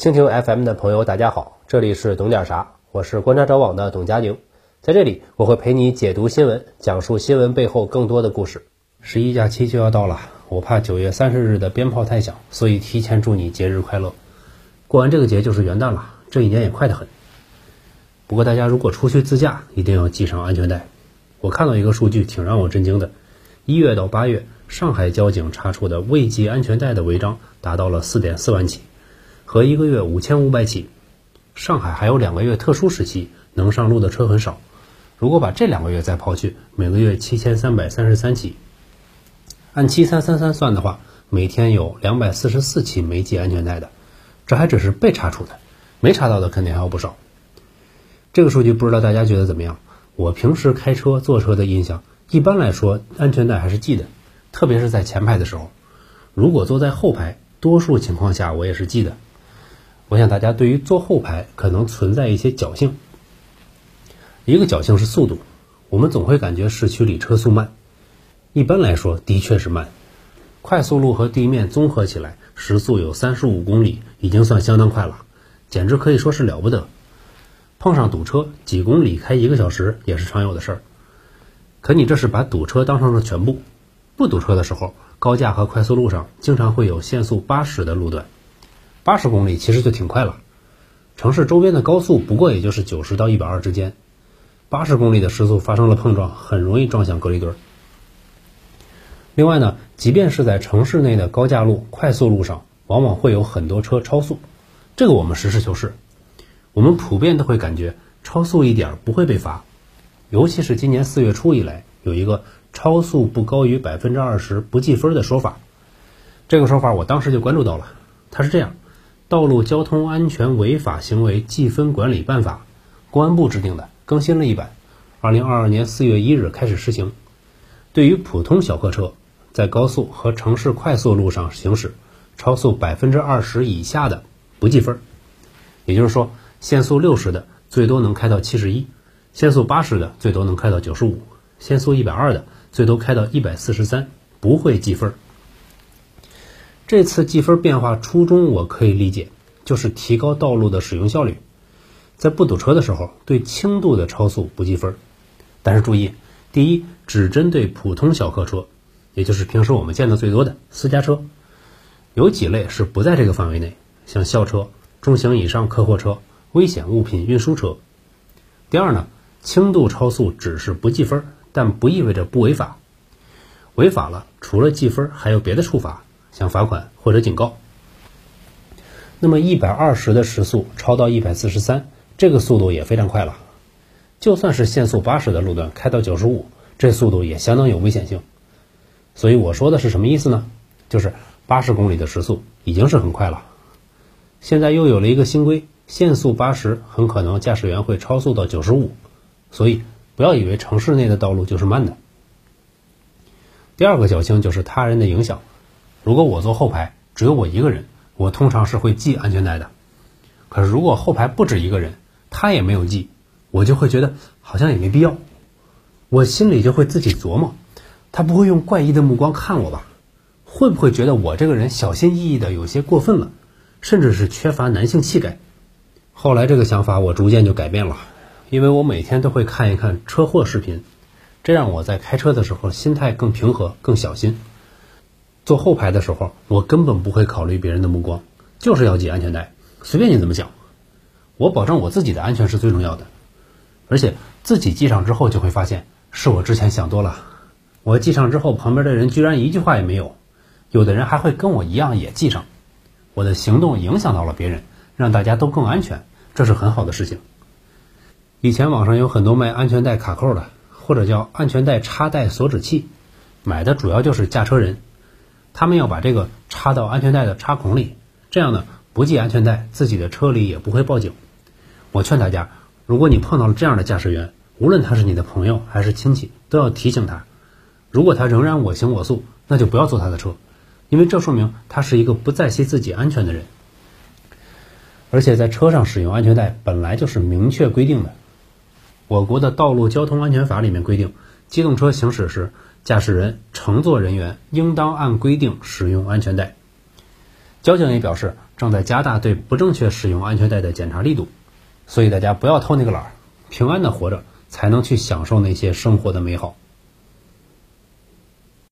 蜻蜓 FM 的朋友，大家好，这里是懂点啥，我是观察者网的董佳宁，在这里我会陪你解读新闻，讲述新闻背后更多的故事。十一假期就要到了，我怕九月三十日的鞭炮太响，所以提前祝你节日快乐。过完这个节就是元旦了，这一年也快得很。不过大家如果出去自驾，一定要系上安全带。我看到一个数据挺让我震惊的，一月到八月，上海交警查处的未系安全带的违章达到了四点四万起。和一个月五千五百起，上海还有两个月特殊时期，能上路的车很少。如果把这两个月再抛去，每个月七千三百三十三起，按七三三三算的话，每天有两百四十四起没系安全带的，这还只是被查处的，没查到的肯定还有不少。这个数据不知道大家觉得怎么样？我平时开车坐车的印象，一般来说安全带还是系的，特别是在前排的时候。如果坐在后排，多数情况下我也是系的。我想大家对于坐后排可能存在一些侥幸。一个侥幸是速度，我们总会感觉市区里车速慢，一般来说的确是慢。快速路和地面综合起来时速有三十五公里，已经算相当快了，简直可以说是了不得。碰上堵车，几公里开一个小时也是常有的事儿。可你这是把堵车当成了全部。不堵车的时候，高架和快速路上经常会有限速八十的路段。八十公里其实就挺快了，城市周边的高速不过也就是九十到一百二之间，八十公里的时速发生了碰撞，很容易撞向隔离墩。另外呢，即便是在城市内的高架路、快速路上，往往会有很多车超速，这个我们实事求是，我们普遍都会感觉超速一点不会被罚，尤其是今年四月初以来，有一个超速不高于百分之二十不记分的说法，这个说法我当时就关注到了，它是这样。《道路交通安全违法行为记分管理办法》，公安部制定的，更新了一版，二零二二年四月一日开始实行。对于普通小客车，在高速和城市快速路上行驶，超速百分之二十以下的不记分。也就是说，限速六十的最多能开到七十一，限速八十的最多能开到九十五，限速一百二的最多开到一百四十三，不会记分。这次计分变化初衷我可以理解，就是提高道路的使用效率，在不堵车的时候，对轻度的超速不计分。但是注意，第一，只针对普通小客车，也就是平时我们见的最多的私家车，有几类是不在这个范围内，像校车、中型以上客货车、危险物品运输车。第二呢，轻度超速只是不计分，但不意味着不违法，违法了除了记分还有别的处罚。像罚款或者警告。那么一百二十的时速超到一百四十三，这个速度也非常快了。就算是限速八十的路段，开到九十五，这速度也相当有危险性。所以我说的是什么意思呢？就是八十公里的时速已经是很快了。现在又有了一个新规，限速八十，很可能驾驶员会超速到九十五。所以不要以为城市内的道路就是慢的。第二个侥幸就是他人的影响。如果我坐后排，只有我一个人，我通常是会系安全带的。可是如果后排不止一个人，他也没有系，我就会觉得好像也没必要。我心里就会自己琢磨，他不会用怪异的目光看我吧？会不会觉得我这个人小心翼翼的有些过分了，甚至是缺乏男性气概？后来这个想法我逐渐就改变了，因为我每天都会看一看车祸视频，这让我在开车的时候心态更平和、更小心。坐后排的时候，我根本不会考虑别人的目光，就是要系安全带，随便你怎么想，我保证我自己的安全是最重要的。而且自己系上之后，就会发现是我之前想多了。我系上之后，旁边的人居然一句话也没有，有的人还会跟我一样也系上。我的行动影响到了别人，让大家都更安全，这是很好的事情。以前网上有很多卖安全带卡扣的，或者叫安全带插带锁止器，买的主要就是驾车人。他们要把这个插到安全带的插孔里，这样呢，不系安全带，自己的车里也不会报警。我劝大家，如果你碰到了这样的驾驶员，无论他是你的朋友还是亲戚，都要提醒他。如果他仍然我行我素，那就不要坐他的车，因为这说明他是一个不在乎自己安全的人。而且在车上使用安全带本来就是明确规定的，我国的道路交通安全法里面规定，机动车行驶时。驾驶人、乘坐人员应当按规定使用安全带。交警也表示，正在加大对不正确使用安全带的检查力度。所以大家不要偷那个懒儿，平安的活着，才能去享受那些生活的美好。